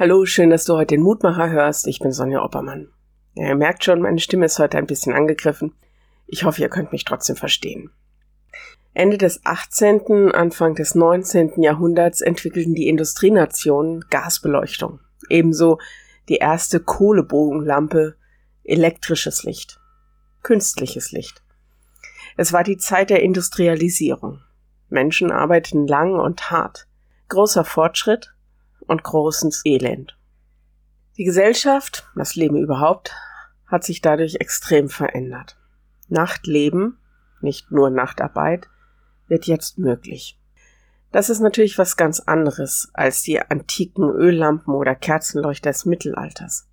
Hallo, schön, dass du heute den Mutmacher hörst. Ich bin Sonja Oppermann. Ja, ihr merkt schon, meine Stimme ist heute ein bisschen angegriffen. Ich hoffe, ihr könnt mich trotzdem verstehen. Ende des 18., Anfang des 19. Jahrhunderts entwickelten die Industrienationen Gasbeleuchtung. Ebenso die erste Kohlebogenlampe, elektrisches Licht, künstliches Licht. Es war die Zeit der Industrialisierung. Menschen arbeiteten lang und hart. Großer Fortschritt und großes Elend. Die Gesellschaft, das Leben überhaupt, hat sich dadurch extrem verändert. Nachtleben, nicht nur Nachtarbeit, wird jetzt möglich. Das ist natürlich was ganz anderes als die antiken Öllampen oder Kerzenleuchter des Mittelalters.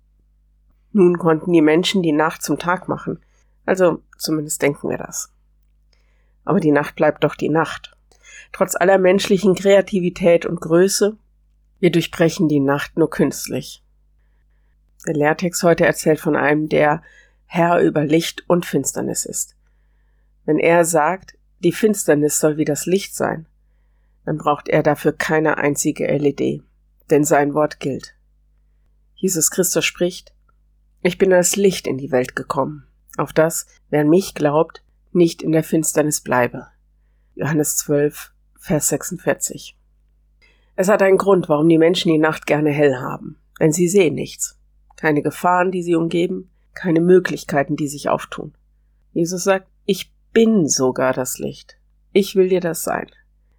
Nun konnten die Menschen die Nacht zum Tag machen, also zumindest denken wir das. Aber die Nacht bleibt doch die Nacht. Trotz aller menschlichen Kreativität und Größe, wir durchbrechen die Nacht nur künstlich. Der Lehrtext heute erzählt von einem, der Herr über Licht und Finsternis ist. Wenn er sagt, die Finsternis soll wie das Licht sein, dann braucht er dafür keine einzige LED, denn sein Wort gilt. Jesus Christus spricht, ich bin als Licht in die Welt gekommen, auf das, wer an mich glaubt, nicht in der Finsternis bleibe. Johannes 12, Vers 46. Es hat einen Grund, warum die Menschen die Nacht gerne hell haben, denn sie sehen nichts keine Gefahren, die sie umgeben, keine Möglichkeiten, die sich auftun. Jesus sagt, ich bin sogar das Licht. Ich will dir das sein.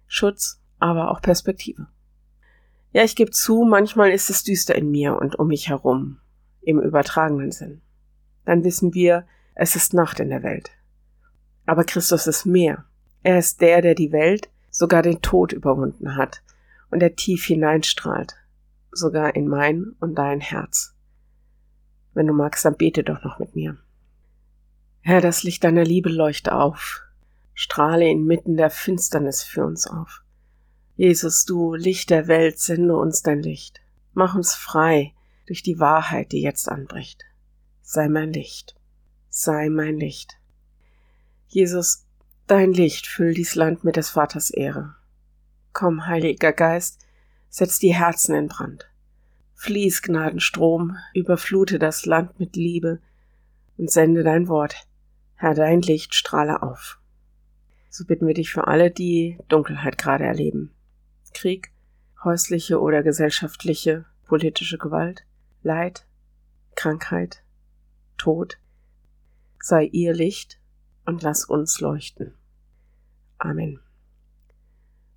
Schutz, aber auch Perspektive. Ja, ich gebe zu, manchmal ist es düster in mir und um mich herum, im übertragenen Sinn. Dann wissen wir, es ist Nacht in der Welt. Aber Christus ist mehr. Er ist der, der die Welt, sogar den Tod überwunden hat und der tief hineinstrahlt, sogar in mein und dein Herz. Wenn du magst, dann bete doch noch mit mir. Herr, das Licht deiner Liebe leuchte auf, strahle inmitten der Finsternis für uns auf. Jesus, du Licht der Welt, sende uns dein Licht. Mach uns frei durch die Wahrheit, die jetzt anbricht. Sei mein Licht. Sei mein Licht. Jesus, dein Licht füllt dies Land mit des Vaters Ehre. Komm, Heiliger Geist, setz die Herzen in Brand. Fließ, Gnadenstrom, überflute das Land mit Liebe und sende dein Wort. Herr, dein Licht strahle auf. So bitten wir dich für alle, die Dunkelheit gerade erleben. Krieg, häusliche oder gesellschaftliche, politische Gewalt, Leid, Krankheit, Tod. Sei ihr Licht und lass uns leuchten. Amen.